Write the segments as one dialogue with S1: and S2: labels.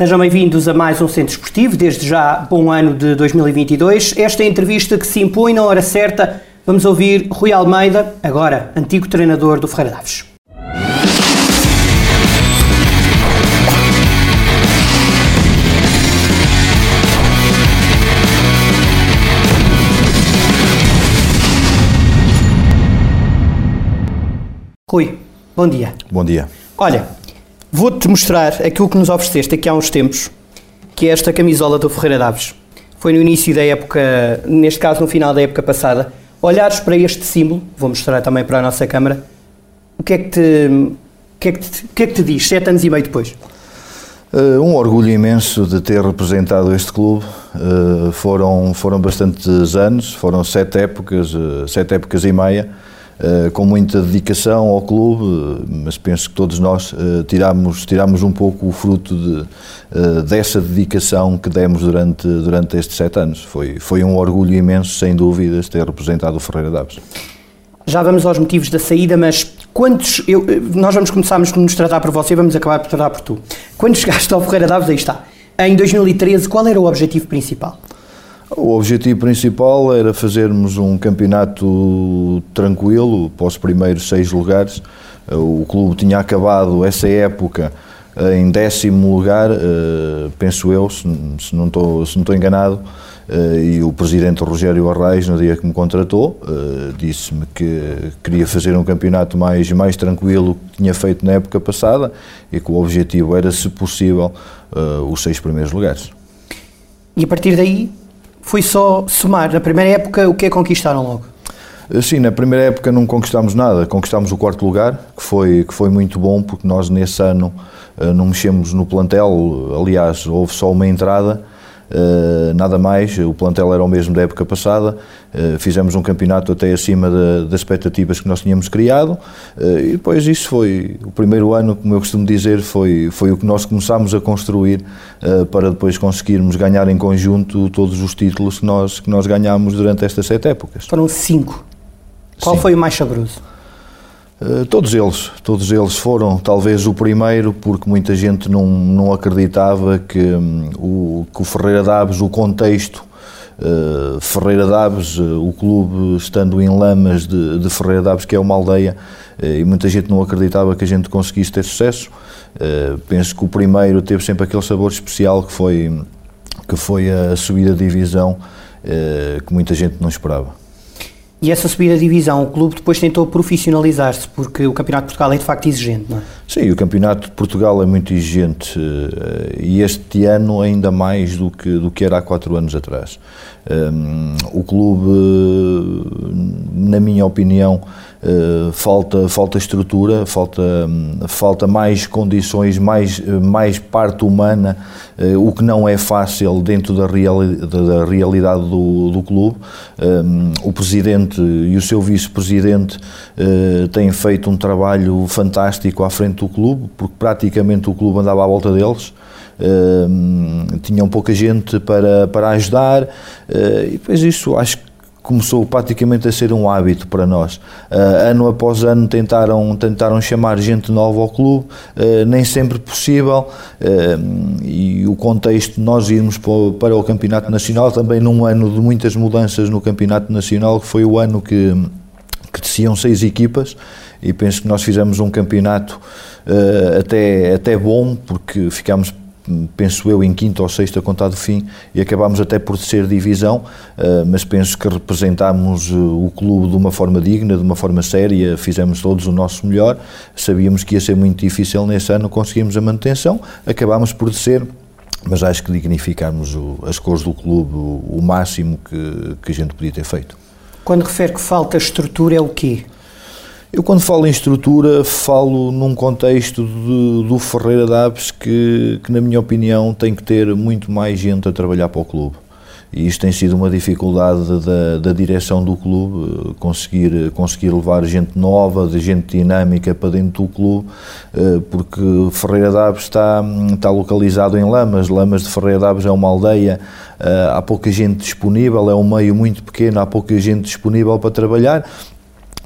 S1: Sejam bem-vindos a mais um Centro Esportivo, desde já bom ano de 2022. Esta é a entrevista que se impõe na hora certa. Vamos ouvir Rui Almeida, agora antigo treinador do Ferreira Daves. Rui, bom dia.
S2: Bom dia.
S1: Olha, vou-te mostrar aquilo que nos ofereceste aqui há uns tempos, que é esta camisola do Ferreira Daves. Foi no início da época, neste caso no final da época passada. Olhares para este símbolo, vou mostrar também para a nossa câmara, o que é que te, o que é que te, que é que te diz, sete anos e meio depois?
S2: Uh, um orgulho imenso de ter representado este clube. Uh, foram, foram bastantes anos, foram sete épocas, uh, sete épocas e meia. Eh, com muita dedicação ao clube, mas penso que todos nós uh, tiramos, tiramos um pouco o fruto de, uh, dessa dedicação que demos durante, durante estes sete anos. Foi, foi um orgulho imenso, sem dúvidas, ter representado o Ferreira Daves.
S1: Já vamos aos motivos da saída, mas quantos. Eu, nós vamos começar a nos tratar por você vamos acabar por tratar por tu. Quando chegaste ao Ferreira Daves, aí está. Em 2013, qual era o objetivo principal?
S2: O objetivo principal era fazermos um campeonato tranquilo para os primeiros seis lugares. O clube tinha acabado essa época em décimo lugar, eh, penso eu, se não estou, se não estou enganado, eh, e o presidente Rogério Arraes, no dia que me contratou, eh, disse-me que queria fazer um campeonato mais, mais tranquilo que tinha feito na época passada e que o objetivo era, se possível, os seis primeiros lugares.
S1: E a partir daí foi só somar. Na primeira época, o que é conquistaram logo?
S2: Eh, sim, na primeira época não conquistámos nada, conquistámos o quarto lugar, que foi, que foi muito bom, porque nós nesse ano eh, não mexemos no plantel, aliás, houve só uma entrada, nada mais, o plantel era o mesmo da época passada, uh, fizemos um campeonato até acima das expectativas que nós tínhamos criado uh, e depois isso foi, o primeiro ano, como eu costumo dizer, foi, foi o que nós começámos a construir para depois conseguirmos ganhar em conjunto todos os títulos que nós, que nós ganhámos durante estas sete épocas.
S1: Foram cinco. Qual Sim. foi o mais saboroso?
S2: Eh, todos eles, todos eles foram talvez o primeiro, porque muita gente não, não acreditava que, um, o, que o Ferreira Daves, o contexto uh, Ferreira Daves, uh, o clube estando em Lamas de, de Ferreira Daves, que é uma aldeia, uh, e muita gente não acreditava que a gente conseguisse ter sucesso. penso que o primeiro teve sempre aquele sabor especial que foi, que foi a subida de divisão, que muita gente não esperava.
S1: E essa subida de divisão, o clube depois tentou profissionalizar-se, porque o Campeonato de Portugal é de facto exigente, não é?
S2: Sim, o Campeonato de Portugal é muito exigente eh, e este ano ainda mais do que, do que era há quatro anos atrás. Um, o clube, na minha opinião, uh, falta, falta estrutura, falta, um, falta mais condições, mais, mais parte humana, uh, o que não é fácil dentro da, reali da realidade do, do clube. Um, o presidente e o seu vice-presidente uh, têm feito um trabalho fantástico à frente do clube, porque praticamente o clube andava à volta deles uh, tinham pouca gente para, para ajudar, e depois isso acho que começou praticamente a ser um hábito para nós. Uh, ano após ano tentaram, tentaram chamar gente nova ao clube, uh, nem sempre possível, uh, e o contexto nós irmos para o, para o Campeonato Nacional também num ano de muitas mudanças no Campeonato Nacional, que foi o ano que, que desciam seis equipas, e penso que nós fizemos um campeonato até, até bom, porque ficámos penso eu, em quinta ou sexta contado fim e acabámos até por ser divisão, eh, mas penso que representámos eh, o clube de uma forma digna, de uma forma séria, fizemos todos o nosso melhor, sabíamos que ia ser muito difícil nesse ano, conseguimos a manutenção, acabámos por ser mas acho que dignificámos as cores do clube o, máximo que, que a gente podia ter feito.
S1: Quando refere que falta estrutura, é o quê?
S2: Eu, quando falo em estrutura, falo num contexto de, do Ferreira Daves que, que, na minha opinião, tem que ter muito mais gente a trabalhar para o clube. E isto tem sido uma dificuldade da, da direção do clube, conseguir, conseguir levar gente nova, de gente dinâmica para dentro do clube, eh, porque Ferreira Daves está, está localizado em Lamas. Lamas de Ferreira Daves é uma aldeia, eh, há pouca gente disponível, é um meio muito pequeno, há pouca gente disponível para trabalhar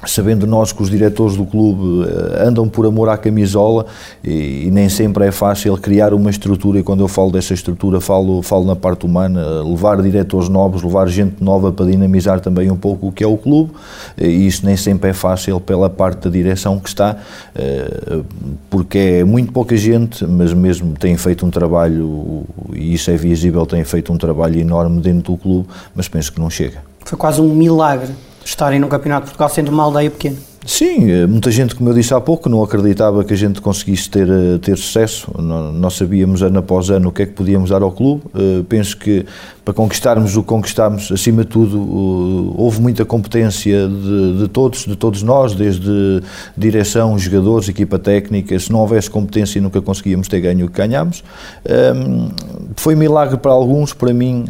S2: sabendo nós que os diretores do clube eh, andam por amor à camisola e, e, nem sempre é fácil criar uma estrutura e quando eu falo dessa estrutura falo, falo na parte humana, levar diretores novos, levar gente nova para dinamizar também um pouco o que é o clube e isso nem sempre é fácil pela parte da direção que está eh, porque é muito pouca gente, mas mesmo tem feito um trabalho e isso é visível, tem feito um trabalho enorme dentro do clube, mas penso que não chega.
S1: Foi quase um milagre estarem no Campeonato de Portugal sendo uma aldeia pequena.
S2: Sim, eh, muita gente, como eu disse há pouco, não acreditava que a gente conseguisse ter, eh, ter sucesso. Nós sabíamos ano após ano o que é que podíamos dar ao clube. Eh, penso que para conquistarmos o que conquistámos, acima de tudo, houve muita competência de, de, todos, de todos nós, desde direção, jogadores, equipa técnica. Se não houvesse competência, nunca conseguíamos ter ganho o que ganhámos. Ehm, foi milagre para alguns, para mim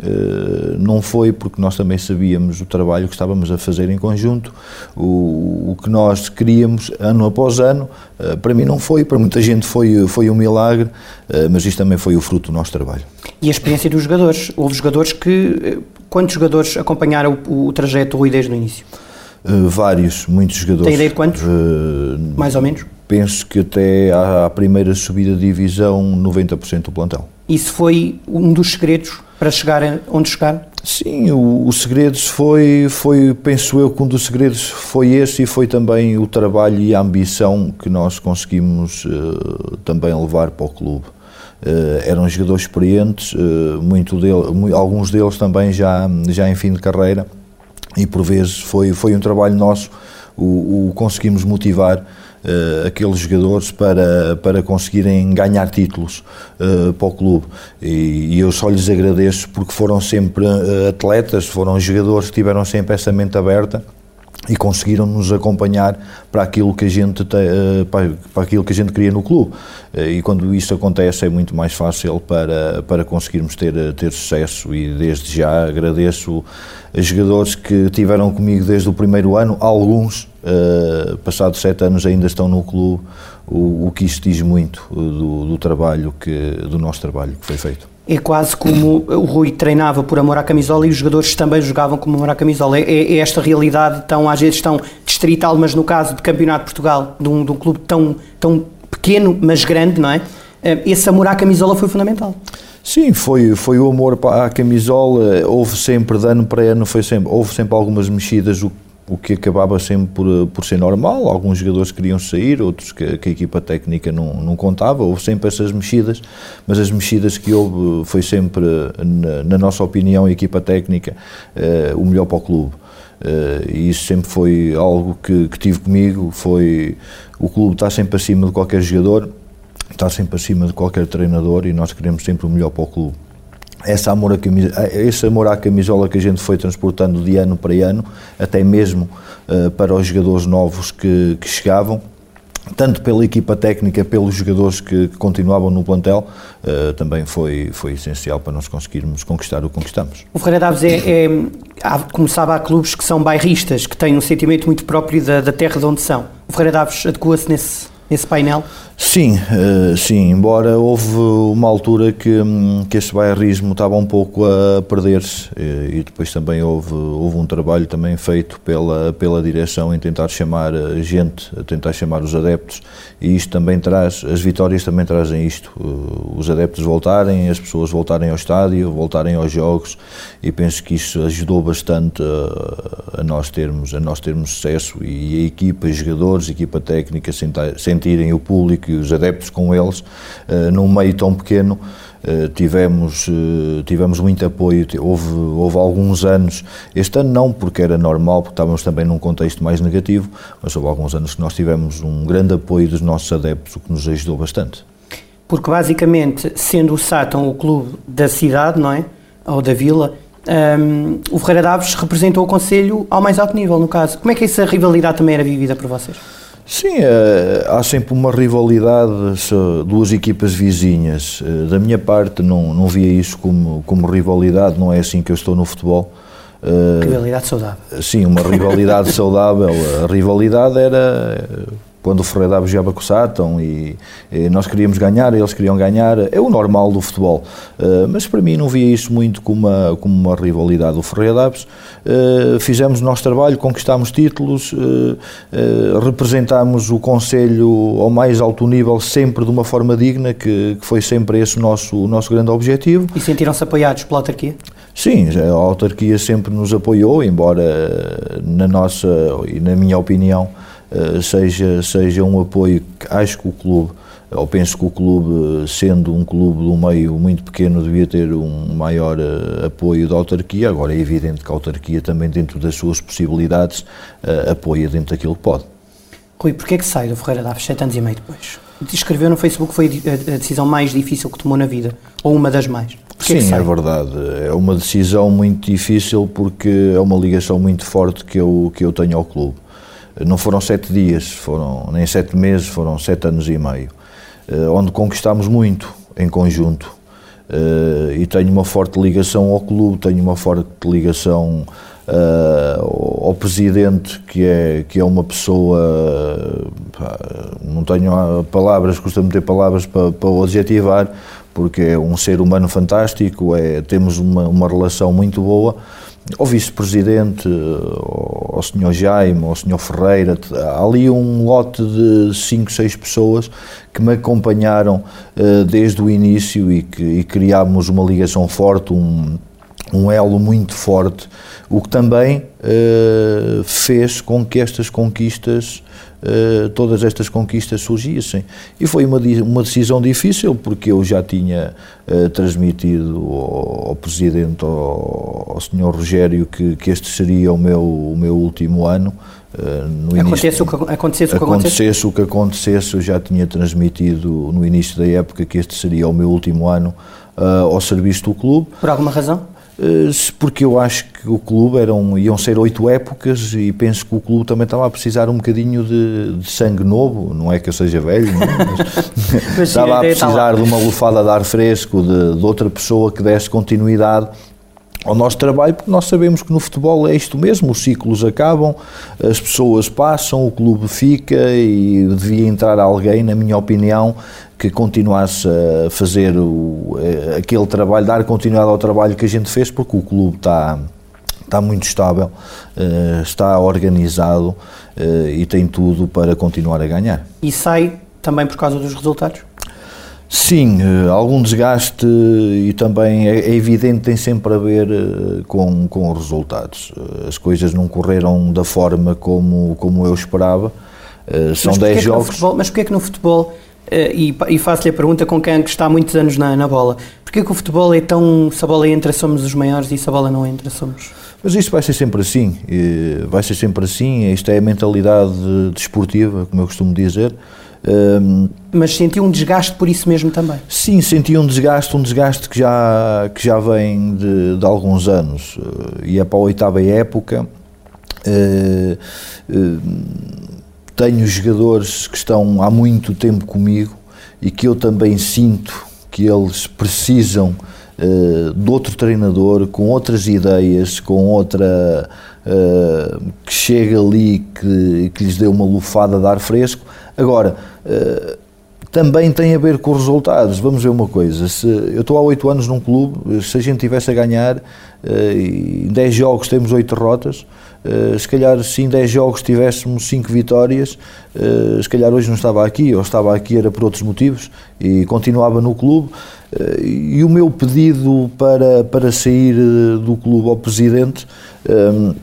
S2: não foi, porque nós também sabíamos o trabalho que estávamos a fazer em conjunto, o, o que nós nós queríamos ano após ano. Eh, para mim não foi, para muita gente foi, foi um milagre, eh, mas isto também foi o fruto do nosso trabalho.
S1: E a experiência dos jogadores? Houve jogadores que. Eh, quantos jogadores acompanharam o, o trajeto Rui desde o início?
S2: Uh, vários, muitos jogadores.
S1: Tem ideia de quantos? Uh, Mais ou menos?
S2: Penso que até à, à primeira subida de divisão, 90% do plantel.
S1: Isso foi um dos segredos para chegar onde chegar?
S2: Sim, o, o segredos foi, foi, penso eu que um dos segredos foi esse e foi também o trabalho e a ambição que nós conseguimos uh, também levar para o clube. Uh, eram jogadores experientes, uh, muito dele, alguns deles também já, já em fim de carreira e por vezes foi, foi um trabalho nosso o, o conseguimos motivar uh, aqueles jogadores para, para conseguirem ganhar títulos uh, para o clube. E, e, eu só lhes agradeço porque foram sempre uh, atletas, foram jogadores que tiveram sempre essa mente aberta e conseguiram nos acompanhar para aquilo que a gente te, para, para aquilo que a gente queria no clube. E quando isso acontece é muito mais fácil para para conseguirmos ter ter sucesso. E desde já agradeço a jogadores que tiveram comigo desde o primeiro ano. Alguns passados sete anos ainda estão no clube, o, o que isso diz muito do, do, trabalho que, do nosso trabalho que foi feito.
S1: É quase como o Rui treinava por amor à camisola e os jogadores também jogavam por amor à camisola. É, é esta realidade tão, às vezes, tão distrital, mas no caso de Campeonato de Portugal, de um, de um clube tão, tão pequeno, mas grande, não é? Eh, esse amor à camisola foi fundamental.
S2: Sim, foi, foi o amor à camisola, houve sempre, de ano para ano, foi sempre, houve sempre algumas mexidas, o o que acabava sempre por, por ser normal. Alguns jogadores queriam sair, outros que, que, a equipa técnica não, não contava. Houve sempre essas mexidas, mas as mexidas que houve foi sempre, na, na nossa opinião, a equipa técnica, uh, o melhor para o clube. Uh, e isso sempre foi algo que, que tive comigo. Foi o clube está sempre acima de qualquer jogador, está sempre acima de qualquer treinador e nós queremos sempre o melhor para o clube essa amor a camisola, esse amor à camisola que a gente foi transportando de ano para ano, até mesmo uh, para os jogadores novos que, que, chegavam, tanto pela equipa técnica, pelos jogadores que, que continuavam no plantel, uh, também foi, foi essencial para nós conseguirmos conquistar o que conquistamos.
S1: O Ferreira Daves é, é há, como sabe, há clubes que são bairristas, que têm um sentimento muito próprio da, da terra de onde são. O Ferreira Daves adequa-se nesse, nesse painel?
S2: Sim, uh, sim, embora houve uma altura que, hum, que este bairrismo estava um pouco a perder-se e, e, depois também houve, houve um trabalho também feito pela, pela direção em tentar chamar a gente, a tentar chamar os adeptos e isto também traz, as vitórias também trazem isto, os adeptos voltarem, as pessoas voltarem ao estádio, voltarem aos jogos e penso que isso ajudou bastante a, a nós termos, a nós termos sucesso e a equipa, jogadores, a equipa técnica sentirem o público e os adeptos com eles, uh, num meio tão pequeno, uh, tivemos, uh, tivemos muito apoio, houve, houve alguns anos, este ano não, porque era normal, porque estávamos também num contexto mais negativo, mas houve alguns anos que nós tivemos um grande apoio dos nossos adeptos, o que nos ajudou bastante.
S1: Porque basicamente, sendo o Sátão o clube da cidade, não é? Ou da vila, um, ehm, o Ferreira Daves representou o Conselho ao mais alto nível, no caso. Como é que essa rivalidade também era vivida por vocês?
S2: Sim, é, há sempre uma rivalidade, duas equipas vizinhas. Eh, da minha parte, não, não via isso como, como rivalidade, não é assim que eu estou no futebol.
S1: Eh, rivalidade saudável.
S2: Sim, uma rivalidade saudável. A rivalidade era quando o Ferreira Daves jogava com o Sátão e, e, nós queríamos ganhar, eles queriam ganhar, é o normal do futebol. Uh, mas para mim não via isso muito como uma, como uma rivalidade. O Ferreira uh, fizemos o nosso trabalho, conquistámos títulos, uh, representámos o Conselho ao mais alto nível, sempre de uma forma digna, que, que foi sempre esse o nosso, o nosso grande objetivo.
S1: E sentiram-se apoiados pela autarquia?
S2: Sim, a autarquia sempre nos apoiou, embora na nossa e na minha opinião seja, seja um apoio que acho que o clube, ou penso que o clube, sendo um clube de um meio muito pequeno, devia ter um maior uh, apoio da autarquia. Agora é evidente que a autarquia também, dentro das suas possibilidades, apoia dentro daquilo que pode.
S1: Rui, porquê é que sai do Ferreira Daves sete anos e meio depois? Escreveu no Facebook que foi a decisão mais difícil que tomou na vida, ou uma das mais.
S2: Porquê Sim, é, é verdade. É uma decisão muito difícil porque é uma ligação muito forte que eu, que eu tenho ao clube. Não foram sete dias, foram nem sete meses, foram sete anos e meio, eh, onde conquistámos muito em conjunto. Eh, e tenho uma forte ligação ao clube, tenho uma forte ligação uh, ao presidente, que é, que é uma pessoa. Pá, não tenho palavras, custa-me ter palavras para, para o adjetivar, porque é um ser humano fantástico, é, temos uma, uma relação muito boa ao vice-presidente, ao senhor Jaime, ao senhor Ferreira, há ali um lote de 5, 6 pessoas que me acompanharam uh, desde o início e que e criámos uma ligação forte, um, um elo muito forte, o que também uh, fez com que estas conquistas eh, todas estas conquistas surgissem. E foi uma, uma decisão difícil, porque eu já tinha uh, transmitido ao, ao Presidente, ao, ao Sr. Rogério, que, que este seria o meu, o meu último ano.
S1: Uh, no acontecesse, o que, acontecesse, o que
S2: acontecesse, o que acontecesse, eu já tinha transmitido no início da época que este seria o meu último ano ao serviço do clube.
S1: Por alguma razão?
S2: Eh, porque eu acho que o clube eram, iam ser oito épocas e penso que o clube também estava a precisar um bocadinho de, de sangue novo, não é que eu seja velho, mas, mas estava a precisar de uma lufada de ar fresco, de, de outra pessoa que desse continuidade ao nosso trabalho, porque nós sabemos que no futebol é isto mesmo, os ciclos acabam, as pessoas passam, o clube fica e devia entrar alguém, na minha opinião, que continuasse a fazer o, eh, aquele trabalho, dar continuidade ao trabalho que a gente fez, porque o clube está, está muito estável, eh, está organizado eh, e tem tudo para continuar a ganhar.
S1: E sai também por causa dos resultados?
S2: Sim, algum desgaste e também é, é evidente tem sempre a ver com, com os resultados. As coisas não correram da forma como, como eu esperava. São 10 jogos.
S1: Futebol, mas porquê é que no futebol e, e faço-lhe a pergunta com quem está há muitos anos na, na bola. Porquê que o futebol é tão. Se a bola entra, somos os maiores e se a bola não entra, somos.
S2: Mas isto vai ser sempre assim. Vai ser sempre assim. Isto é a mentalidade desportiva, como eu costumo dizer.
S1: Um, Mas sentiu um desgaste por isso mesmo também?
S2: Sim, senti um desgaste, um desgaste que já, que já vem de, de alguns anos. E é para a oitava época. Uh, uh, tenho jogadores que estão há muito tempo comigo e que eu também sinto que eles precisam uh, de outro treinador com outras ideias, com outra uh, que chega ali que, que lhes dê uma lufada de ar fresco. Agora, uh, também tem a ver com os resultados. Vamos ver uma coisa: se eu estou há oito anos num clube, se a gente tivesse a ganhar, em 10 jogos temos oito derrotas Uh, se calhar se em 10 jogos tivéssemos 5 vitórias, uh, se calhar hoje não estava aqui, ou estava aqui era por outros motivos, e continuava no clube. Uh, e o meu pedido para, para sair do clube ao presidente, um,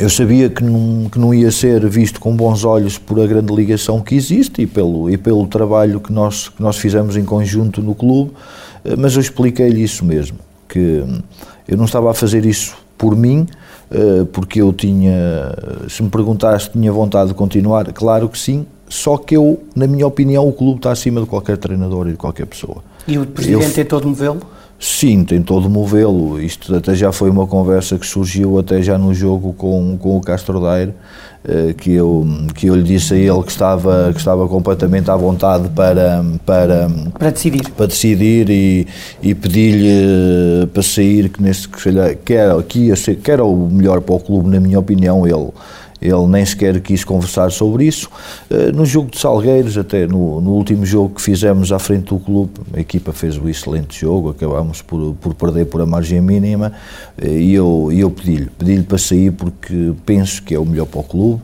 S2: eu sabia que não, que não ia ser visto com bons olhos por a grande ligação que existe e pelo, e pelo trabalho que nós, que nós fizemos em conjunto no clube, mas eu expliquei-lhe isso mesmo, que eu não estava a fazer isso por mim, porque eu tinha, se me perguntaste, tinha vontade de continuar, claro que sim, só que eu, na minha opinião, o clube está acima de qualquer treinador e de qualquer pessoa.
S1: E o Presidente eu, tentou movê-lo?
S2: Sim, tentou de movê-lo. Isto até já foi uma conversa que surgiu até já no jogo com, com o Castro Daire, eh, que eu, que eu lhe disse a ele que estava, que estava completamente à vontade para, para,
S1: para decidir,
S2: para decidir e, e pedi-lhe eh, para sair, que, nesse, que, que, era, que, ia ser, que era o melhor para o clube, na minha opinião, ele ele nem sequer quis conversar sobre isso. Uh, no jogo de Salgueiros, até no, no, último jogo que fizemos à frente do clube, a equipa fez um excelente jogo, acabámos por, por perder por a margem mínima uh, e eu, eu pedi-lhe, pedi-lhe para sair porque penso que é o melhor para o clube,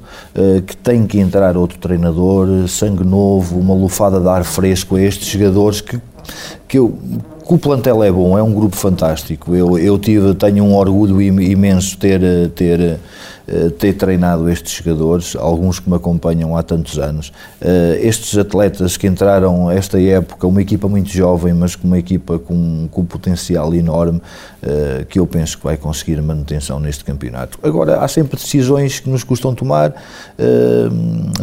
S2: que tem que entrar outro treinador, sangue novo, uma lufada de ar fresco a estes jogadores que, que eu o plantel é bom, é um grupo fantástico. Eu, eu tive, tenho um orgulho imenso ter, ter, ter treinado estes jogadores, alguns que me acompanham há tantos anos. Eh, estes atletas que entraram esta época, uma equipa muito jovem, mas com uma equipa com, com potencial enorme, eh, que eu penso que vai conseguir manutenção neste campeonato. Agora, há sempre decisões que nos custam tomar. Eh,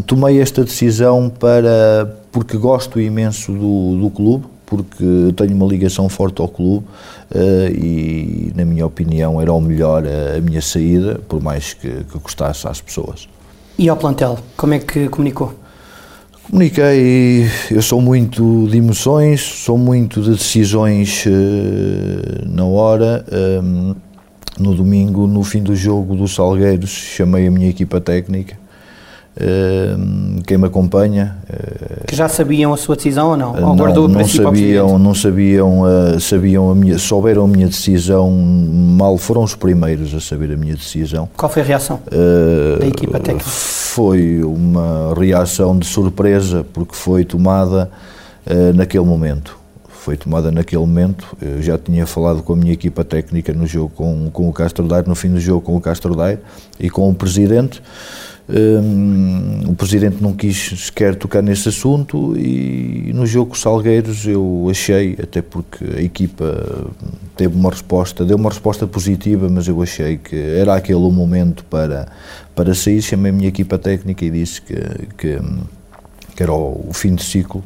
S2: tomei esta decisão para porque gosto imenso do, do clube, porque tenho uma ligação forte ao clube uh, e, na minha opinião, era o melhor a minha saída, por mais que, que custasse às pessoas.
S1: E ao plantel, como é que comunicou?
S2: Comuniquei, eu sou muito de emoções, sou muito de decisões uh, na hora. Um, no domingo, no fim do jogo dos Salgueiros, chamei a minha equipa técnica quem me acompanha.
S1: Que já sabiam a sua decisão ou não?
S2: Ou não, não sabiam, não sabiam, uh, sabiam a minha, souberam a minha decisão mal, foram os primeiros a saber a minha decisão.
S1: Qual foi a reação uh, da equipa técnica?
S2: Foi uma reação de surpresa, porque foi tomada uh, naquele momento. Foi tomada naquele momento. Eu já tinha falado com a minha equipa técnica no jogo com, com o Castro Daire, no fim do jogo com o Castro Daire e com o presidente. Um, o Presidente não quis sequer tocar nesse assunto e no jogo Salgueiros eu achei, até porque a equipa teve uma resposta, deu uma resposta positiva, mas eu achei que era aquele o momento para, para sair. Chamei a minha equipa técnica e disse que, que, que era o, o fim de ciclo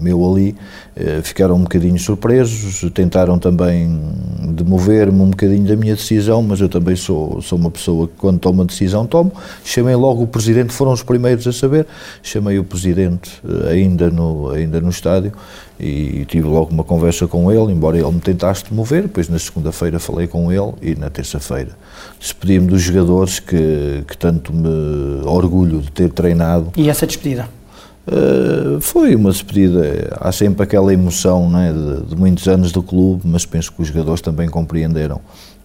S2: meu ali, eh, ficaram um bocadinho surpresos, tentaram também demover-me um bocadinho da minha decisão, mas eu também sou, sou uma pessoa que quando tomo uma decisão tomo. Chamei logo o Presidente, foram os primeiros a saber, chamei o Presidente eh, ainda no, ainda no estádio e tive logo uma conversa com ele, embora ele me tentasse demover, depois na segunda-feira falei com ele e na terça-feira despedi-me dos jogadores que, que tanto me orgulho de ter treinado.
S1: E essa despedida?
S2: Uh, foi uma despedida. Há sempre aquela emoção né, de, de, muitos anos do clube, mas penso que os jogadores também compreenderam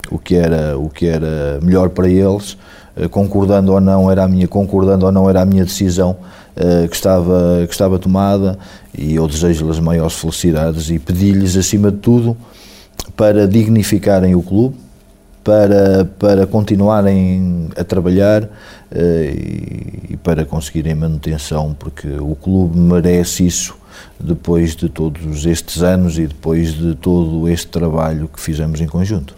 S2: o que era, o que era melhor para eles. Uh, concordando ou não era a minha concordando ou não era a minha decisão uh, que estava que estava tomada e eu desejo-lhes maiores felicidades e pedi-lhes acima de tudo para dignificarem o clube para, para continuarem a trabalhar uh, e, para conseguirem manutenção, porque o clube merece isso depois de todos estes anos e depois de todo este trabalho que fizemos em conjunto.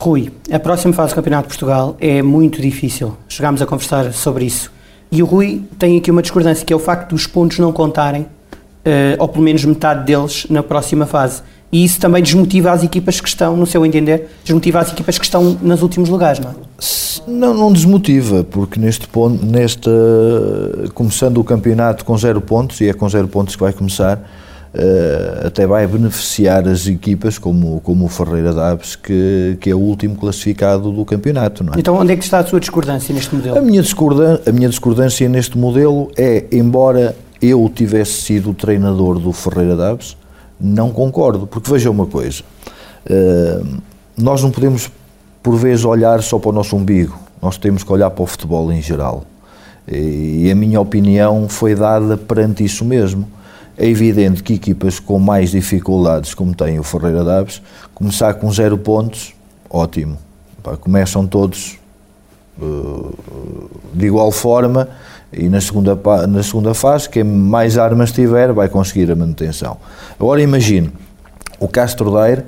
S1: Rui, a próxima fase do Campeonato de Portugal é muito difícil. Chegámos a conversar sobre isso. E o Rui tem aqui uma discordância, que é o facto dos pontos não contarem, uh, ou pelo menos metade deles, na próxima fase e isso também desmotiva as equipas que estão, no seu entender, desmotiva as equipas que estão nos últimos lugares, não é?
S2: Não, não desmotiva, porque neste ponto, nesta, começando o campeonato com zero pontos, e é com zero pontos que vai começar, uh, até vai beneficiar as equipas como, como o Ferreira Daves, que, que é o último classificado do campeonato, não é?
S1: Então onde é que está a sua discordância neste modelo?
S2: A minha discordância, a minha discordância neste modelo é, embora eu tivesse sido o treinador do Ferreira Daves, não concordo, porque veja uma coisa, uh, nós não podemos por vezes olhar só para o nosso umbigo, nós temos que olhar para o futebol em geral. E a minha opinião foi dada perante isso mesmo. É evidente que equipas com mais dificuldades, como tem o Ferreira Daves, começar com zero pontos, ótimo. começam todos uh, de igual forma e na segunda, na segunda fase, quem mais armas tiver vai conseguir a manutenção. Agora imagine o Castro Daire,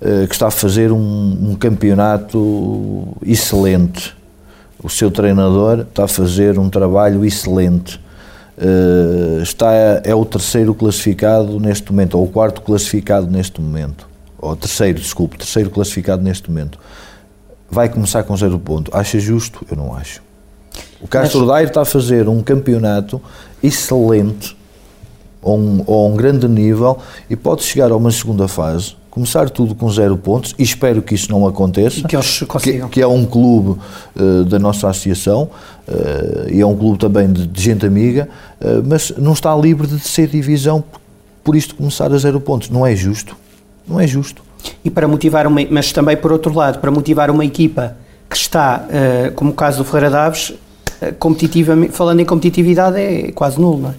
S2: eh, que está a fazer um, um, campeonato excelente. O seu treinador está a fazer um trabalho excelente. Uh, está, é o terceiro classificado neste momento, ou o quarto classificado neste momento. Ou terceiro, desculpe, terceiro classificado neste momento. Vai começar com zero ponto. Acha justo? Eu não acho. O Castro Mas... Daire está a fazer um campeonato excelente, a um, a um grande nível, e pode chegar a uma segunda fase começar tudo com zero pontos e espero que isso não aconteça.
S1: Que eles consigam.
S2: Que, que é um clube uh, da nossa associação uh, e é um clube também de, de gente amiga, uh, mas não está livre de ser divisão por, por isto começar a zero pontos. Não é justo. Não é justo.
S1: E para motivar uma, mas também por outro lado, para motivar uma equipa que está, como o caso do Ferreira Daves, competitivamente, falando em competitividade, é quase nulo, não é?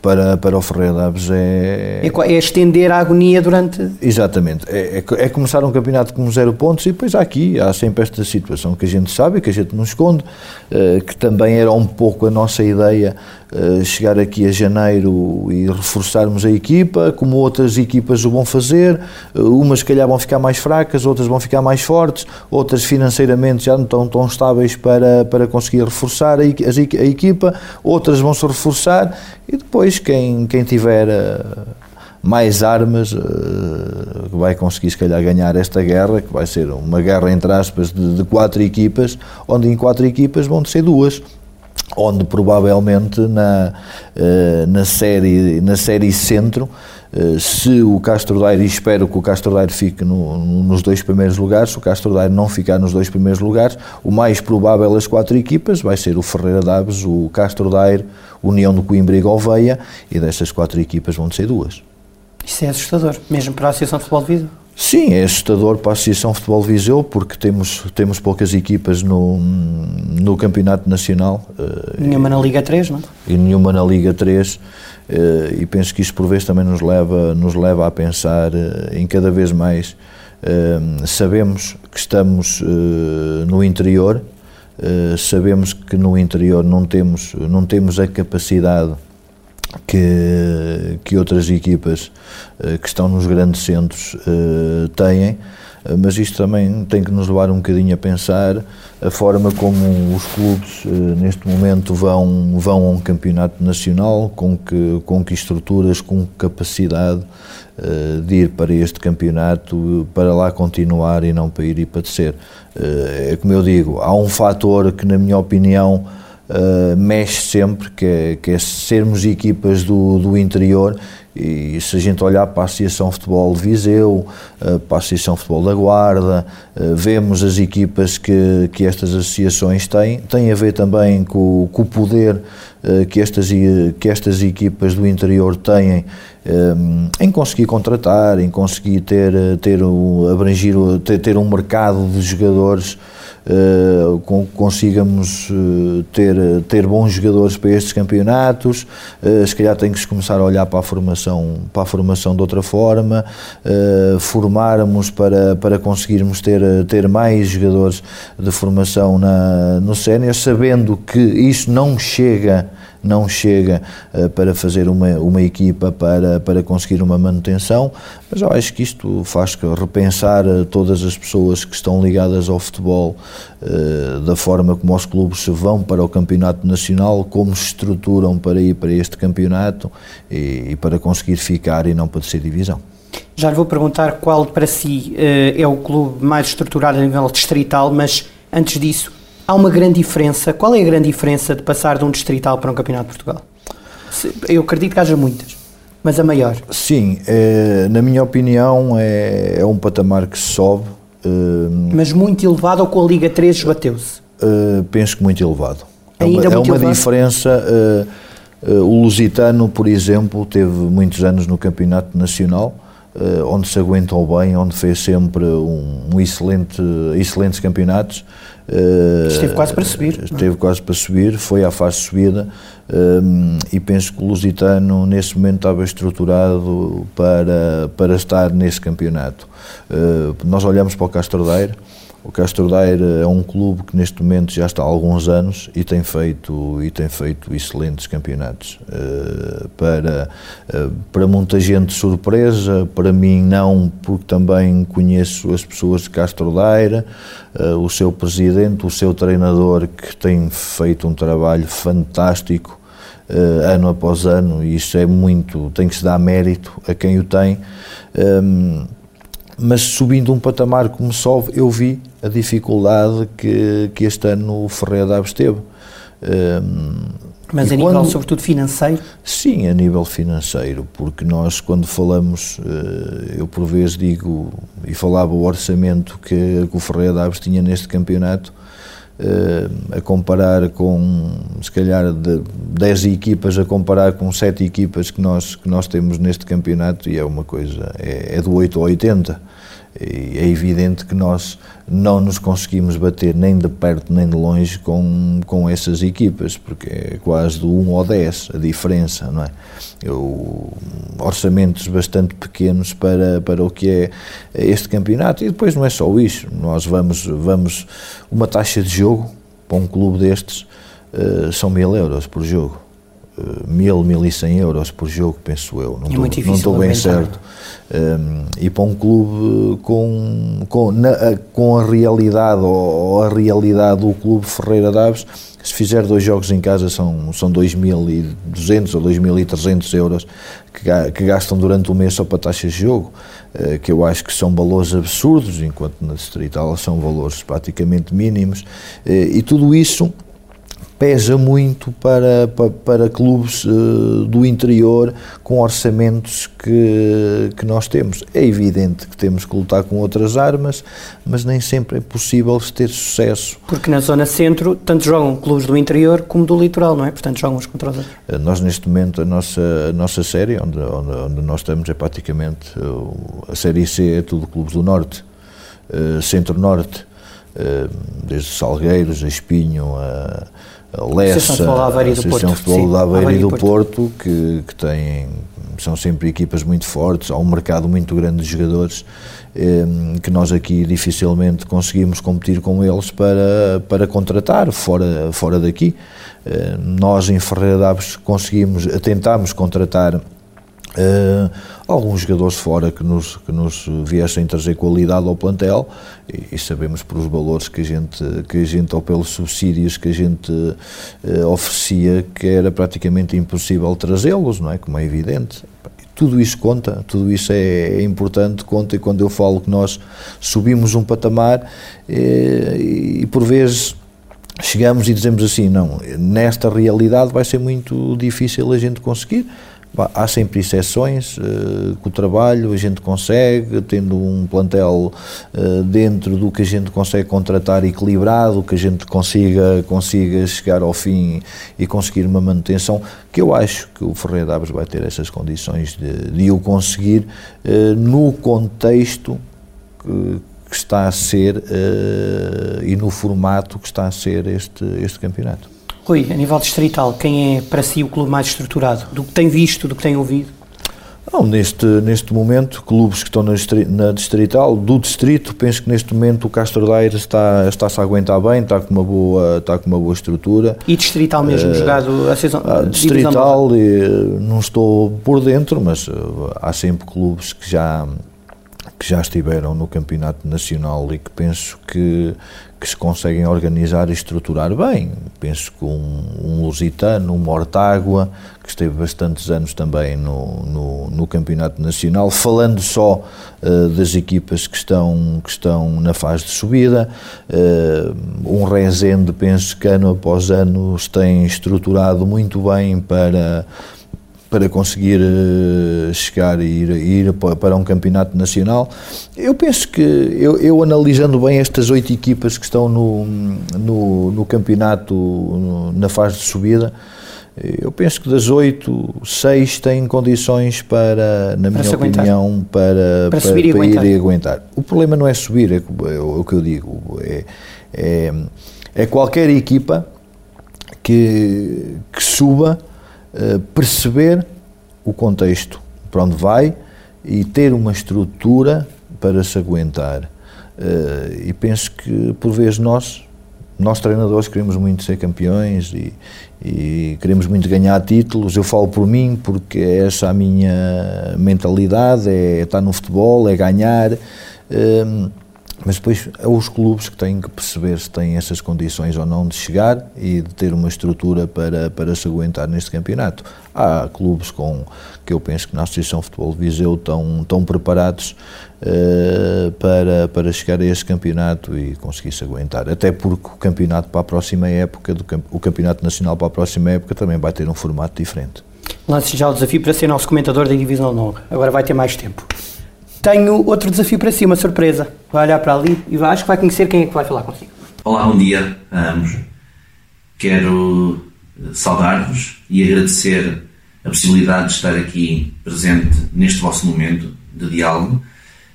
S2: Para, para o Ferreira Daves é...
S1: é... é. estender a agonia durante.
S2: Exatamente. É, é, é, começar um campeonato com zero pontos e depois há aqui, há sempre esta situação que a gente sabe, que a gente não esconde, eh, que também era um pouco a nossa ideia eh, chegar aqui a janeiro e reforçarmos a equipa, como outras equipas o vão fazer, eh, umas se calhar vão ficar mais fracas, outras vão ficar mais fortes, outras financeiramente já não estão tão estáveis para, para conseguir reforçar a, a equipa, outras vão se reforçar e depois quem, quem tiver eh, mais armas vai conseguir se calhar ganhar esta guerra, que vai ser uma guerra entre aspas de, de quatro equipas, onde em quatro equipas vão ser duas. Onde provavelmente na, eh, na, série, na série centro, eh, se o Castro Daire, e espero que o Castro Daire fique no, nos dois primeiros lugares, se o Castro Daire não ficar nos dois primeiros lugares, o mais provável das quatro equipas vai ser o Ferreira Daves, o Castro Daire, União do Coimbra e Gouveia, e destas quatro equipas vão ser duas.
S1: Isso é assustador, mesmo para a Associação de Futebol de Vida?
S2: Sim, é assustador para a Associação Futebol Viseu porque temos, temos poucas equipas no, no Campeonato Nacional.
S1: Eh, nenhuma na Liga 3, não é?
S2: E nenhuma na Liga 3. Eh, e penso que isto por vezes também nos leva, nos leva a pensar eh, em cada vez mais. Sabemos que estamos no interior, sabemos que no interior não temos, não temos a capacidade que, que outras equipas uh, que estão nos grandes centros uh, têm, uh, mas isto também tem que nos levar um bocadinho a pensar a forma como os clubes neste momento vão, vão a um campeonato nacional, com que, com que estruturas, com capacidade de ir para este campeonato, para lá continuar e não para ir e padecer. é como eu digo, há um fator que na minha opinião uh, mexe sempre, que é, que é sermos equipas do, do interior e se a gente olhar para a Associação Futebol de Viseu, uh, para a Associação Futebol da Guarda, uh, vemos as equipas que, que estas associações têm, tem a ver também com, com o poder que, estas, que estas equipas do interior têm em conseguir contratar, em conseguir ter, ter, abrangir, ter, ter um mercado de jogadores uh, consigamos uh, ter, ter bons jogadores para estes campeonatos, uh, se calhar tem que começar a olhar para a formação, para a formação de outra forma, formarmos para, para conseguirmos ter, ter mais jogadores de formação na, no sénior, sabendo que isso não chega não chega uh, para fazer uma, uma equipa para, para conseguir uma manutenção, mas eu acho que isto faz repensar uh, todas as pessoas que estão ligadas ao futebol, uh, da forma como os clubes se vão para o campeonato nacional, como se estruturam para ir para este campeonato e, e para conseguir ficar e não para ser divisão.
S1: Já lhe vou perguntar qual para si é o clube mais estruturado a nível distrital, mas antes disso, há uma grande diferença. Qual é a grande diferença de passar de um distrital para um campeonato de Portugal? Eu acredito que haja muitas, mas a maior.
S2: Sim, é, na minha opinião é, é, um patamar que sobe. É,
S1: mas muito elevado ou com a Liga 3 esbateu-se?
S2: É, penso que muito elevado. É Ainda uma, é uma diferença. É, é, o Lusitano, por exemplo, teve muitos anos no campeonato nacional. onde se aguentou bem, onde fez sempre um, um excelente, excelentes campeonatos,
S1: esteve quase para subir.
S2: Esteve não? quase para subir, foi à fase subida um, e penso que o Lusitano nesse momento estava estruturado para, para estar nesse campeonato. Uh, nós olhamos para o Castro Daire, o Castro Daire é um clube que neste momento já está há alguns anos e tem feito, e tem feito excelentes campeonatos. Uh, para, uh, para muita gente surpresa, para mim não, porque também conheço as pessoas de Castro Daire, uh, o seu presidente, o seu treinador que tem feito um trabalho fantástico ano após ano e isso é muito, tem que se dar mérito a quem o tem. Um, mas subindo um patamar como sobe, eu vi a dificuldade que, que este ano o Ferreira Daves teve. Um,
S1: Mas a nível, sobretudo, financeiro?
S2: Sim, a nível financeiro, porque nós, quando falamos, eh, eu por vezes digo, e falava o orçamento que, que o Ferreira Daves tinha neste campeonato, a comparar com, se calhar, de 10 equipas, a comparar com 7 equipas que nós, que nós temos neste campeonato, e é uma coisa, é, é do 8 ao 80. É evidente que nós não nos conseguimos bater nem de perto nem de longe com, com essas equipas, porque é quase do 1 ao 10 a diferença, não é? Eu, orçamentos bastante pequenos para, para o que é este campeonato. E depois não é só isso, nós vamos, vamos uma taxa de jogo para um clube destes uh, são mil euros por jogo mil, mil e cem euros por jogo, penso eu. Não
S1: é estou, não estou
S2: bem certo. Um, e para um clube com, com, na, com a realidade ou a realidade do clube Ferreira Daves, se fizer dois jogos em casa são, são 2.200 ou 2.300 euros que, que gastam durante o mês só para taxas de jogo, uh, que eu acho que são valores absurdos, enquanto na Distrital são valores praticamente mínimos, uh, e tudo isso pesa muito para, para, para clubes uh, do interior com orçamentos que, que nós temos. É evidente que temos que lutar com outras armas, mas nem sempre é possível ter sucesso.
S1: Porque na zona centro, tanto jogam clubes do interior como do litoral, não é? Portanto, jogam uns contra os outros.
S2: Uh, nós, neste momento, a nossa, a nossa série, onde, onde, onde nós estamos, é praticamente uh, a série C é tudo clubes do Norte, Centro-Norte, desde Salgueiros, a Espinho, a Lessa,
S1: a Associação
S2: de Futebol da Aveiro e do Porto, que, que têm, são sempre equipas muito fortes, há um mercado muito grande de jogadores eh, que nós aqui dificilmente conseguimos competir com eles para, para contratar fora, fora daqui. Eh, nós em Ferreira Daves conseguimos, tentámos contratar Uh, alguns jogadores fora que nos, que nos viessem trazer qualidade ao plantel e, e, sabemos por os valores que a gente, que a gente ou pelos subsídios que a gente uh, oferecia que era praticamente impossível trazê-los, não é? Como é evidente. Tudo isso conta, tudo isso é, é, importante, conta e quando eu falo que nós subimos um patamar eh, e, e por vezes chegamos e dizemos assim, não, nesta realidade vai ser muito difícil a gente conseguir, Há sempre exceções, uh, com o trabalho a gente consegue, tendo um plantel uh, dentro do que a gente consegue contratar equilibrado, que a gente consiga, consiga chegar ao fim e conseguir uma manutenção, que eu acho que o Ferreira Davos vai ter essas condições de, de o conseguir uh, no contexto que, que está a ser e no formato que está a ser este, este campeonato.
S1: Rui, a nível distrital, quem é para si o clube mais estruturado? Do que tem visto, do que tem ouvido?
S2: Não, neste, neste momento, clubes que estão na, na distrital, do distrito, penso que neste momento o Castro Daire está, está-se a aguentar bem, está com uma boa, está com uma boa estrutura.
S1: E distrital mesmo, uh, jogado a season,
S2: uh, Distrital, não estou por dentro, mas uh, há sempre clubes que já que já estiveram no campeonato nacional e que penso que, que se conseguem organizar e estruturar bem. Penso que um, um Lusitano, um Mortágua, que esteve bastantes anos também no, no, no campeonato nacional, falando só uh, das equipas que estão, que estão na fase de subida, uh, um Rezende, penso que ano após ano se tem estruturado muito bem para para conseguir uh, chegar e ir, ir, para um campeonato nacional. Eu penso que, eu, eu analisando bem estas oito equipas que estão no, no, no campeonato, no, na fase de subida, eu penso que das oito, seis têm condições para, na para minha opinião, para,
S1: para, para, para ir
S2: e aguentar. O problema não é subir, é, é, o que eu digo, é, é, é qualquer equipa que, que suba eh, perceber o contexto para onde vai e ter uma estrutura para se aguentar. Uh, e penso que, por vezes, nós, nós treinadores, queremos muito ser campeões e, e, queremos muito ganhar títulos. Eu falo por mim porque é essa a minha mentalidade: é estar no futebol, é ganhar. Uh, Mas depois é os clubes que têm que perceber se têm essas condições ou não de chegar e de ter uma estrutura para, para se aguentar neste campeonato. Há clubes com que eu penso que na Associação Futebol de Viseu estão, estão preparados uh, para, para chegar a este campeonato e conseguir se aguentar. Até porque o campeonato para a próxima época, do, o campeonato nacional para a próxima época também vai ter um formato diferente.
S1: Lance já o desafio para ser nosso comentador da Divisão de Honra. Agora vai ter mais tempo. Tenho outro desafio para si, uma surpresa. Vai olhar para ali e vai, acho que vai conhecer quem é que vai falar consigo.
S3: Olá, bom dia a ambos. Quero saudar-vos e agradecer a possibilidade de estar aqui presente neste vosso momento de diálogo.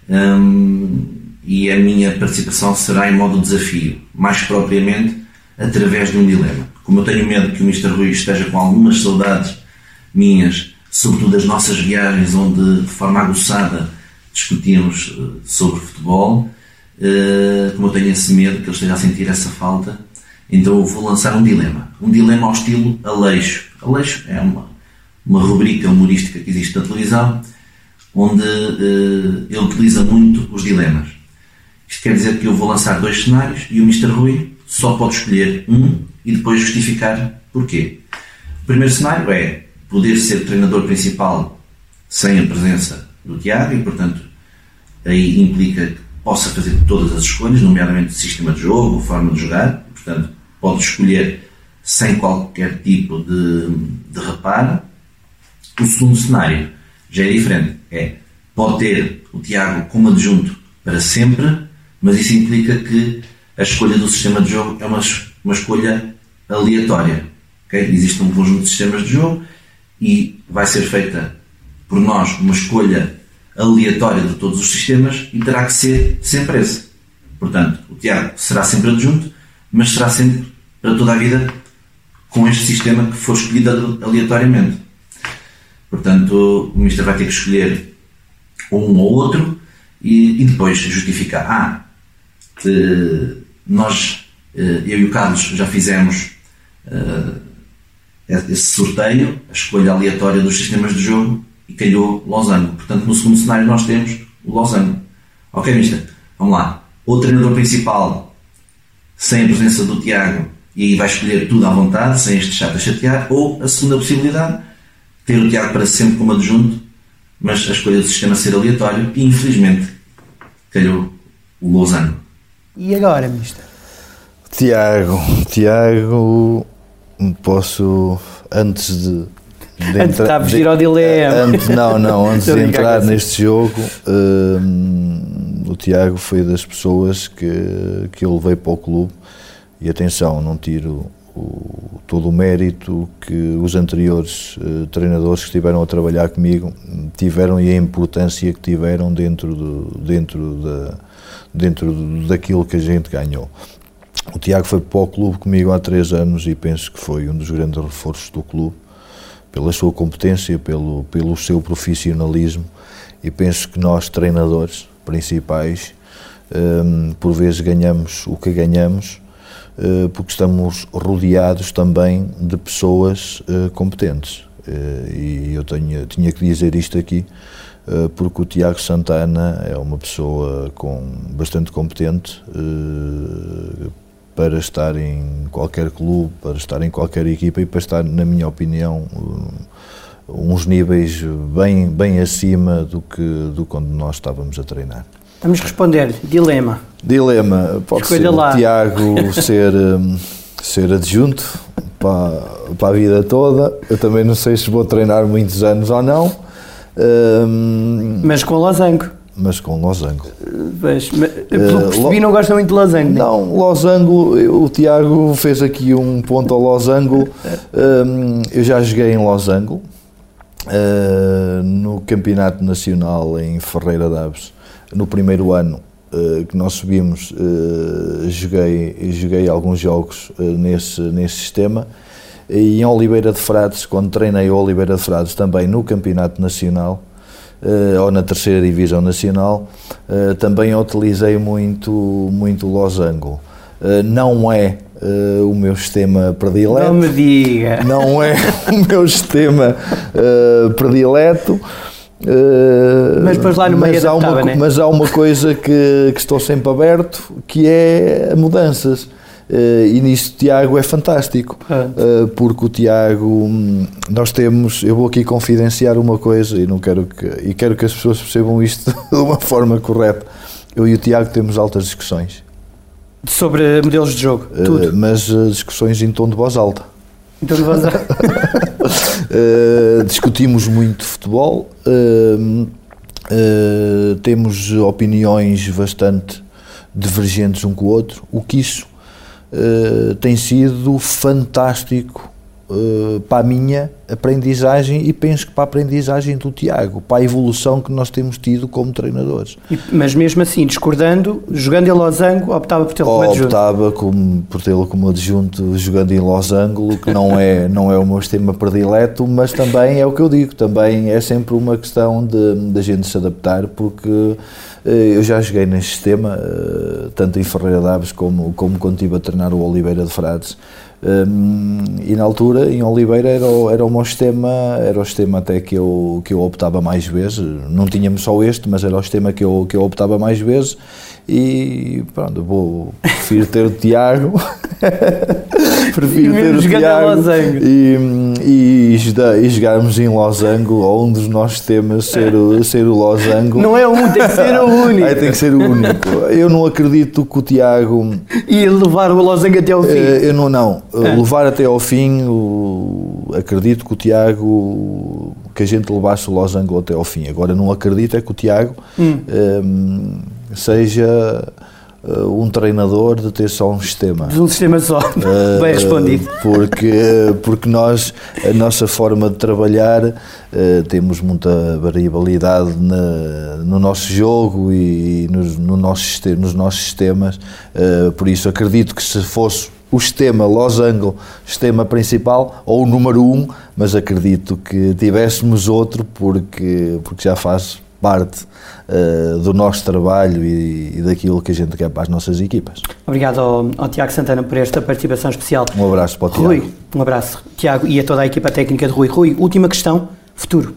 S3: Um, e a minha participação será em modo desafio, mais propriamente através de um dilema. Como eu tenho medo que o Mr. Rui esteja com algumas saudades minhas, sobretudo das nossas viagens, onde de forma aguçada discutíamos eh, sobre futebol, eh, como eu tenho esse medo que ele esteja a sentir essa falta, então eu vou lançar um dilema. Um dilema ao estilo Aleixo. Aleixo é uma, uma rubrica humorística que existe na televisão, onde uh, ele utiliza muito os dilemas. Isto quer dizer que eu vou lançar dois cenários e o Mr. Rui só pode escolher um e depois justificar porquê. O primeiro cenário é poder ser treinador principal sem a presença do Tiago e, portanto, aí implica que possa fazer todas as escolhas, nomeadamente sistema de jogo, forma de jogar, portanto, pode escolher sem qualquer tipo de, de reparo. O segundo cenário já é diferente, é pode ter o Tiago como adjunto para sempre, mas isso implica que a escolha do sistema de jogo é uma, uma escolha aleatória. Okay? Existe um conjunto de sistemas de jogo e vai ser feita por nós uma escolha aleatória de todos os sistemas e terá que ser sempre esse. Portanto, o Tiago será sempre adjunto, mas será sempre para toda a vida com este sistema que for escolhido aleatoriamente. Portanto, o Ministro vai ter que escolher um ou outro e, e depois justificar. Ah, nós, eh, eu e o Carlos, já fizemos uh, esse sorteio, a escolha aleatória dos sistemas de jogo e calhou Losango. Portanto, no segundo cenário nós temos o Losango. Ok, Mister? Vamos lá. O treinador principal, sem a presença do Tiago, e aí vai escolher tudo à vontade, sem este chato a chatear, ou a segunda possibilidade, ter o Tiago para sempre como adjunto, mas a escolha do sistema ser aleatório, e infelizmente calhou o Losango.
S1: E agora, Mister?
S2: Tiago, Tiago, posso, antes de
S1: de antes de ao dilema.
S2: Antes, não, não, antes de entrar neste jogo, um, o Tiago foi das pessoas que, que eu levei para o clube. E atenção, não tiro o, todo o mérito que os anteriores uh, treinadores que estiveram a trabalhar comigo tiveram e a importância que tiveram dentro, do, dentro, da, dentro daquilo que a gente ganhou. O Tiago foi para o clube comigo há três anos e penso que foi um dos grandes reforços do clube pela sua competência, pelo, pelo seu profissionalismo e penso que nós, treinadores principais, um, por vezes ganhamos o que ganhamos uh, porque estamos rodeados também de pessoas uh, competentes. Uh, e eu tenho, tinha que dizer isto aqui porque o Tiago Santana é uma pessoa com, bastante competente para estar em qualquer clube, para estar em qualquer equipa e para estar, na minha opinião, uns níveis bem, bem acima do que do quando nós estávamos a treinar.
S1: Vamos responder. Dilema.
S2: Dilema. Pode Escolha ser lá. o Tiago ser, ser adjunto para, para a vida toda. Eu também não sei se vou treinar muitos anos ou não.
S1: Um, Mas com losango
S2: mas com losango.
S1: Mas, mas, pelo que percebi, não gosta muito de losango.
S2: Não, losango, o Tiago fez aqui um ponto ao losango. Um, eu já joguei em losango, uh, no Campeonato Nacional em Ferreira Daves, no primeiro ano uh, que nós subimos, uh, joguei, joguei alguns jogos nesse, nesse sistema. E em Oliveira de Frades, quando treinei Oliveira de Frades também no Campeonato Nacional, uh, ou na terceira divisão nacional, uh, também utilizei muito, muito losango. Uh, não é o meu sistema predileto.
S1: Não me diga.
S2: Não é o meu sistema predileto. Uh,
S1: mas depois lá no meio
S2: mas, há uma, né? mas há uma coisa que, que estou sempre aberto, que é mudanças. Uh, e nisso Tiago é fantástico, uh, porque o Tiago, hum, nós temos, eu vou aqui confidenciar uma coisa e não quero que, e quero que as pessoas percebam isto de uma forma correta. Eu e o Tiago temos altas discussões.
S1: Sobre modelos de jogo, tudo.
S2: mas discussões em tom de voz alta.
S1: Em tom de voz alta.
S2: discutimos muito futebol, temos opiniões bastante divergentes um com o outro, o que isso uh, tem sido fantástico uh, para a minha aprendizagem e penso que para a aprendizagem do Tiago, para a evolução que nós temos tido como treinadores.
S1: E, mas mesmo assim, discordando, jogando em losango, optava por tê-lo como adjunto?
S2: Optava como, por tê-lo como adjunto jogando em losango, que não é, não é o meu sistema predileto, mas também é o que eu digo, também é sempre uma questão de, de a gente se adaptar, porque eh, eu já joguei neste sistema, eh, tanto em Ferreira Daves como, como quando estive a treinar o Oliveira de Frades. Um, e na altura, em Oliveira, era o, era o meu sistema, era o sistema até que eu, que eu optava mais vezes. Não tínhamos só este, mas era o sistema que eu, que eu optava mais vezes. E pronto, vou, prefiro ter o Tiago.
S1: prefiro ter o Tiago.
S2: E, e, e jogarmos em Losango, ou um dos nossos temas ser o, ser o Losango.
S1: Não é um, tem que ser o único.
S2: É, tem que ser o único. Eu não acredito que o Tiago.
S1: E levar o Losango até ao fim.
S2: Eh, eu não, não. É. Levar até ao fim, o, acredito que o Tiago. que a gente levasse o Losango até ao fim. Agora, não acredito é que o Tiago. Hum. Um, seja uh, um treinador de ter só um sistema.
S1: De um sistema só, uh, bem respondido.
S2: Porque, porque nós, a nossa forma de trabalhar, uh, temos muita variabilidade na, no nosso jogo e nos, no nosso, nos nossos sistemas, por isso acredito que se fosse o sistema losango, sistema principal, ou o número um, mas acredito que tivéssemos outro porque, porque já faz parte uh, do nosso trabalho e, e, daquilo que a gente quer para as nossas equipas.
S1: Obrigado ao, ao, Tiago Santana por esta participação especial.
S2: Um abraço para o Tiago.
S1: Rui, um abraço, Tiago, e a toda a equipa técnica de Rui. Rui, última questão, futuro.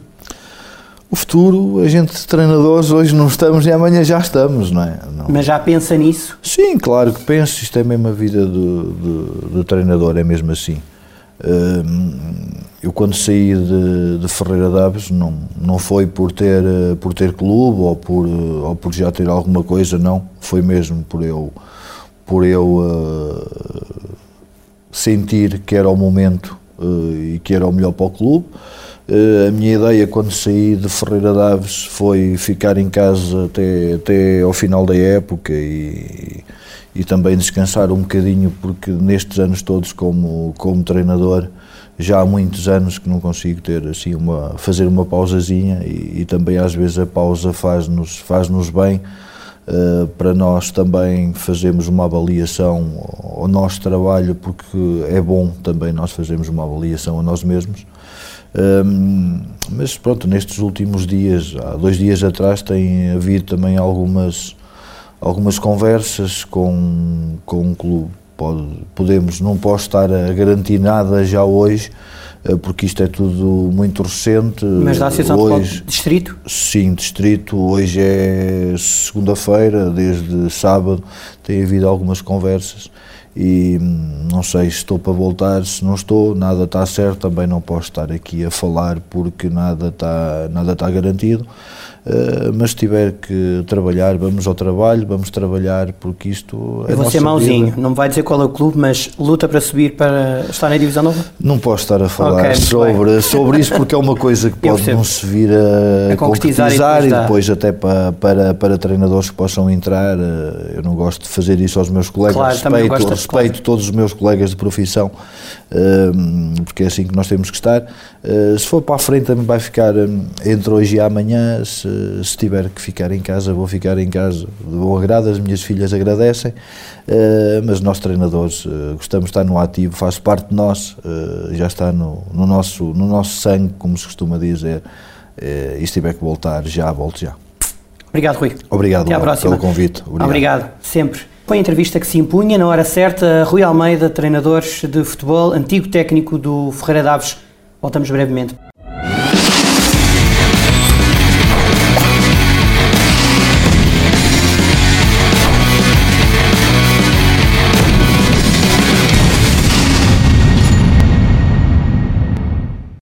S2: O futuro, a gente treinadores hoje não estamos e amanhã já estamos, não é? Não.
S1: Mas já pensa nisso?
S2: Sim, claro que penso, isto é mesmo a vida do, do, do treinador, é mesmo assim. Eu quando saí de, de Ferreira Daves não, não foi por ter, por ter clube ou por, ou por já ter alguma coisa, não. Foi mesmo por eu, por eu uh, sentir que era o momento uh, e que era o melhor para o clube. Uh, a minha ideia quando saí de Ferreira Daves foi ficar em casa até, até ao final da época e, e também descansar um bocadinho, porque nestes anos todos como, como treinador, já há muitos anos que não consigo ter assim uma fazer uma pausazinha e, e também às vezes a pausa faz-nos faz-nos bem uh, para nós também fazermos uma avaliação ao nosso trabalho porque é bom também nós fazermos uma avaliação a nós mesmos um, ehm, mas pronto nestes últimos dias há dois dias atrás tem havido também algumas algumas conversas com, com um clube. Pode, podemos, não posso estar a garantir nada já hoje, eh, porque isto é tudo muito recente.
S1: Mas da Associação hoje, de Distrito?
S2: Sim, Distrito. Hoje é segunda-feira, desde sábado tem havido algumas conversas e hum, não sei se estou para voltar, se não estou, nada está certo, também não posso estar aqui a falar porque nada está, nada está garantido. Uh, mas se tiver que trabalhar, vamos ao trabalho, vamos trabalhar porque isto
S1: é Eu vou ser mauzinho, vida. não me vai dizer qual é o clube, mas luta para subir para estar na divisão nova?
S2: Não posso estar a falar okay, sobre, sobre isso porque é uma coisa que pode não se vir a, a concretizar, concretizar, e, depois, e depois até para, para, para treinadores que possam entrar. Uh, eu não gosto de fazer isso aos meus colegas, claro, respeito, respeito claro. todos os meus colegas de profissão, uh, porque é assim que nós temos que estar. se for para a frente também vai ficar entre hoje e amanhã. Se, se tiver que ficar em casa, vou ficar em casa de bom agrado, as minhas filhas agradecem, uh, mas nós treinadores gostamos de estar no ativo, faz parte de nós, já está no, no, nosso, no nosso sangue, como se costuma dizer, e se tiver que voltar, já volto já.
S1: Obrigado, Rui.
S2: Obrigado Até à próxima. pelo convite.
S1: Obrigado. Obrigado, sempre. Foi a entrevista que se impunha na hora certa. Rui Almeida, treinador de futebol, antigo técnico do Ferreira Daves. Voltamos brevemente.